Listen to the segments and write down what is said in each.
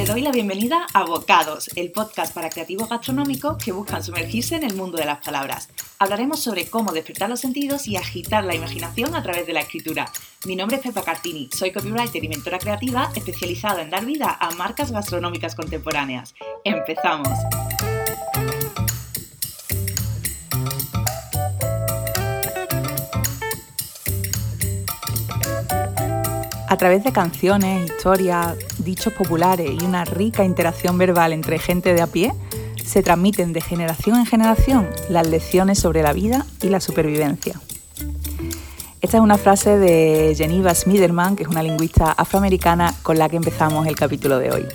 Te doy la bienvenida a Bocados, el podcast para creativos gastronómicos que buscan sumergirse en el mundo de las palabras. Hablaremos sobre cómo despertar los sentidos y agitar la imaginación a través de la escritura. Mi nombre es Pepa Cartini, soy copywriter y mentora creativa especializada en dar vida a marcas gastronómicas contemporáneas. ¡Empezamos! A través de canciones, historias, dichos populares y una rica interacción verbal entre gente de a pie, se transmiten de generación en generación las lecciones sobre la vida y la supervivencia. Esta es una frase de Geneva Smiderman, que es una lingüista afroamericana con la que empezamos el capítulo de hoy.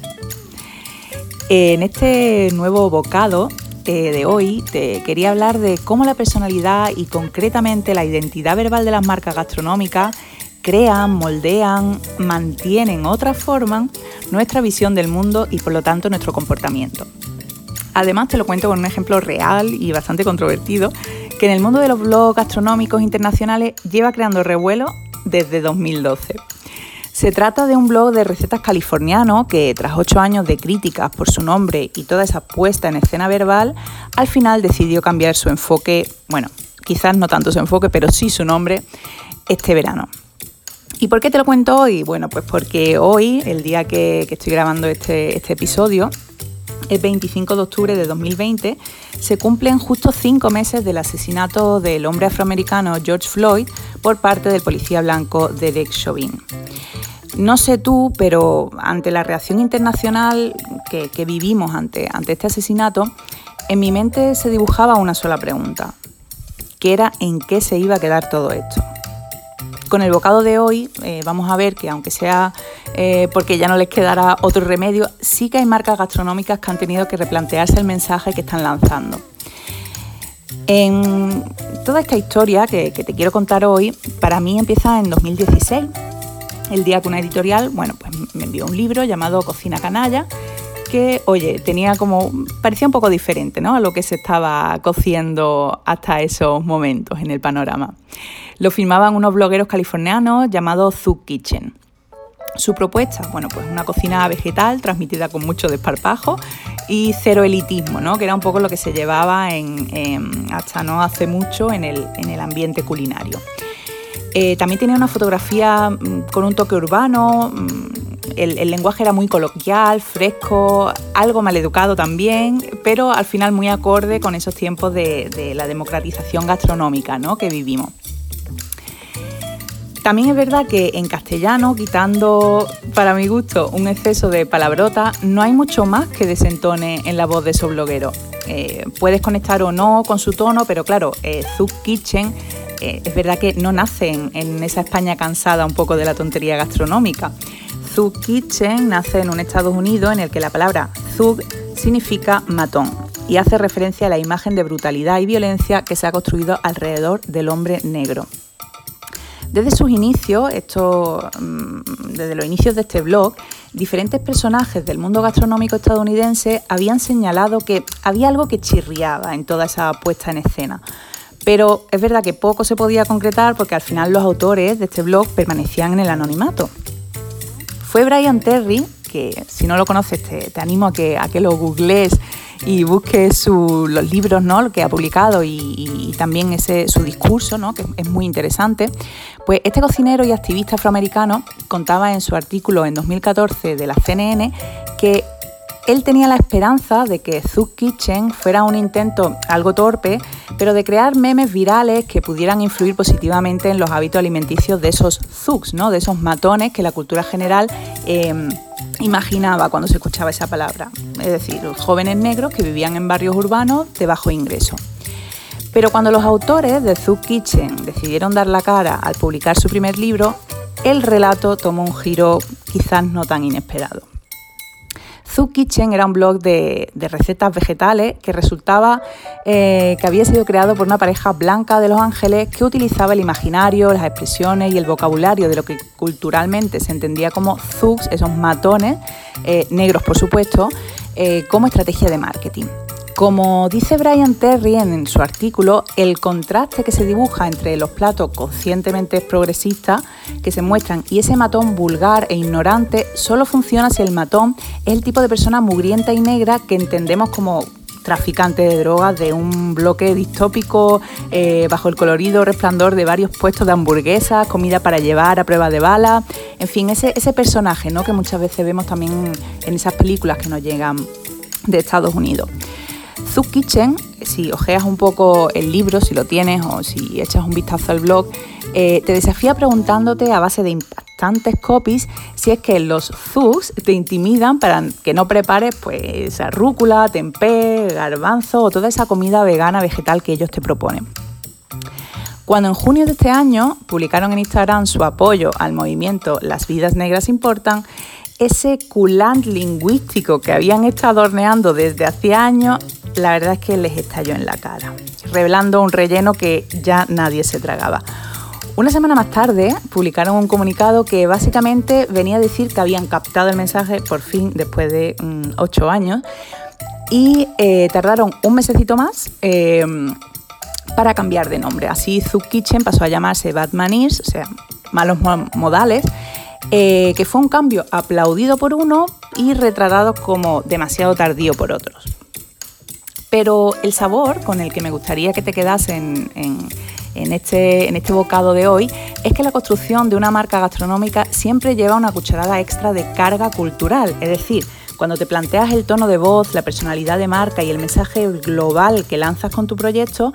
En este nuevo bocado eh, de hoy te quería hablar de cómo la personalidad y concretamente la identidad verbal de las marcas gastronómicas crean, moldean, mantienen o transforman nuestra visión del mundo y por lo tanto nuestro comportamiento. Además te lo cuento con un ejemplo real y bastante controvertido que en el mundo de los blogs gastronómicos internacionales lleva creando revuelo desde 2012. Se trata de un blog de recetas californiano que, tras ocho años de críticas por su nombre y toda esa puesta en escena verbal, al final decidió cambiar su enfoque, bueno, quizás no tanto su enfoque, pero sí su nombre, este verano. ¿Y por qué te lo cuento hoy? Bueno, pues porque hoy, el día que, estoy grabando este, este episodio, el 25 de octubre de 2020, se cumplen justo cinco meses del asesinato del hombre afroamericano George Floyd por parte del policía blanco Derek Chauvin. No sé tú, pero ante la reacción internacional que, que vivimos ante, ante este asesinato, en mi mente se dibujaba una sola pregunta, que era en qué se iba a quedar todo esto. Con el bocado de hoy eh, vamos a ver que aunque sea eh, porque ya no les quedará otro remedio, sí que hay marcas gastronómicas que han tenido que replantearse el mensaje que están lanzando. En toda esta historia que, te quiero contar hoy, para mí empieza en 2016, el día que una editorial, bueno, pues me envió un libro llamado Cocina Canalla, que, oye, tenía como, parecía un poco diferente, ¿no? A lo que se estaba cociendo hasta esos momentos en el panorama. Lo filmaban unos blogueros californianos llamados Zoo Kitchen. Su propuesta, bueno, pues una cocina vegetal transmitida con mucho desparpajo y cero elitismo, ¿no? que era un poco lo que se llevaba en, hasta no hace mucho en el, ambiente culinario. Eh, también tenía una fotografía mm, con un toque urbano, mm, el, lenguaje era muy coloquial, fresco, algo maleducado también, pero al final muy acorde con esos tiempos de, de la democratización gastronómica ¿no? que vivimos. También es verdad que en castellano, quitando para mi gusto un exceso de palabrota, no hay mucho más que desentone en la voz de esos blogueros. Eh, puedes conectar o no con su tono, pero claro, eh, Kitchen eh, es verdad que no nace en, esa España cansada un poco de la tontería gastronómica. Zug Kitchen nace en un Estados Unidos en el que la palabra Zug significa matón y hace referencia a la imagen de brutalidad y violencia que se ha construido alrededor del hombre negro. Desde sus inicios, esto, mm, desde los inicios de este blog, diferentes personajes del mundo gastronómico estadounidense habían señalado que había algo que chirriaba en toda esa puesta en escena. Pero es verdad que poco se podía concretar porque al final los autores de este blog permanecían en el anonimato. Fue Brian Terry, que si no lo conoces te, animo a que, a que lo googlees y busque los libros ¿no? que ha publicado y, también ese, su discurso, ¿no? que es muy interesante, pues este cocinero y activista afroamericano contaba en su artículo en 2014 de la CNN que él tenía la esperanza de que Zug Kitchen fuera un intento algo torpe, pero de crear memes virales que pudieran influir positivamente en los hábitos alimenticios de esos Zugs, ¿no? de esos matones que la cultura general em, imaginaba cuando se escuchaba esa palabra. Es decir, jóvenes negros que vivían en barrios urbanos de bajo ingreso. Pero cuando los autores de Zug Kitchen decidieron dar la cara al publicar su primer libro, el relato tomó un giro quizás no tan inesperado. Zoo Kitchen era un blog de, recetas vegetales que resultaba eh, que había sido creado por una pareja blanca de Los Ángeles que utilizaba el imaginario, las expresiones y el vocabulario de lo que culturalmente se entendía como zugs, esos matones, eh, negros por supuesto, eh, como estrategia de marketing. Como dice Brian Terry en su artículo, el contraste que se dibuja entre los platos conscientemente progresistas que se muestran y ese matón vulgar e ignorante solo funciona si el matón es el tipo de persona mugrienta y negra que entendemos como traficante de drogas de un bloque distópico eh, bajo el colorido resplandor de varios puestos de hamburguesas, comida para llevar a prueba de bala, en fin, ese, ese personaje ¿no? que muchas veces vemos también en esas películas que nos llegan de Estados Unidos. Zug Kitchen, si ojeas un poco el libro, si lo tienes o si echas un vistazo al blog, eh, te desafía preguntándote a base de impactantes copies si es que los Zugs te intimidan para que no prepares pues rúcula, tempeh, garbanzo o toda esa comida vegana vegetal que ellos te proponen. Cuando en junio de este año publicaron en Instagram su apoyo al movimiento Las vidas negras importan, ese culant lingüístico que habían estado horneando desde hace años la verdad es que les estalló en la cara, revelando un relleno que ya nadie se tragaba. Una semana más tarde publicaron un comunicado que básicamente venía a decir que habían captado el mensaje por fin después de mm, ocho años y eh, tardaron un mesecito más em, para cambiar de nombre. Así Zug Kitchen pasó a llamarse Batmanis, o sea, malos modales, eh, que fue un cambio aplaudido por uno y retratado como demasiado tardío por otros. Pero el sabor con el que me gustaría que te quedas en, este, en este bocado de hoy es que la construcción de una marca gastronómica siempre lleva una cucharada extra de carga cultural, es decir, cuando te planteas el tono de voz, la personalidad de marca y el mensaje global que lanzas con tu proyecto,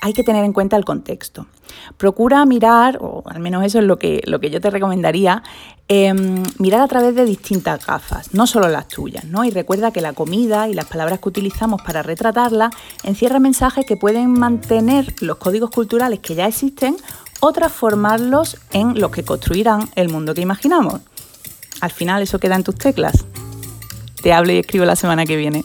hay que tener en cuenta el contexto. Procura mirar, o al menos eso es lo que, lo que yo te recomendaría, em, mirar a través de distintas gafas, no solo las tuyas, ¿no? Y recuerda que la comida y las palabras que utilizamos para retratarla encierran mensajes que pueden mantener los códigos culturales que ya existen o transformarlos en los que construirán el mundo que imaginamos. Al final eso queda en tus teclas. Te hablo y escribo la semana que viene.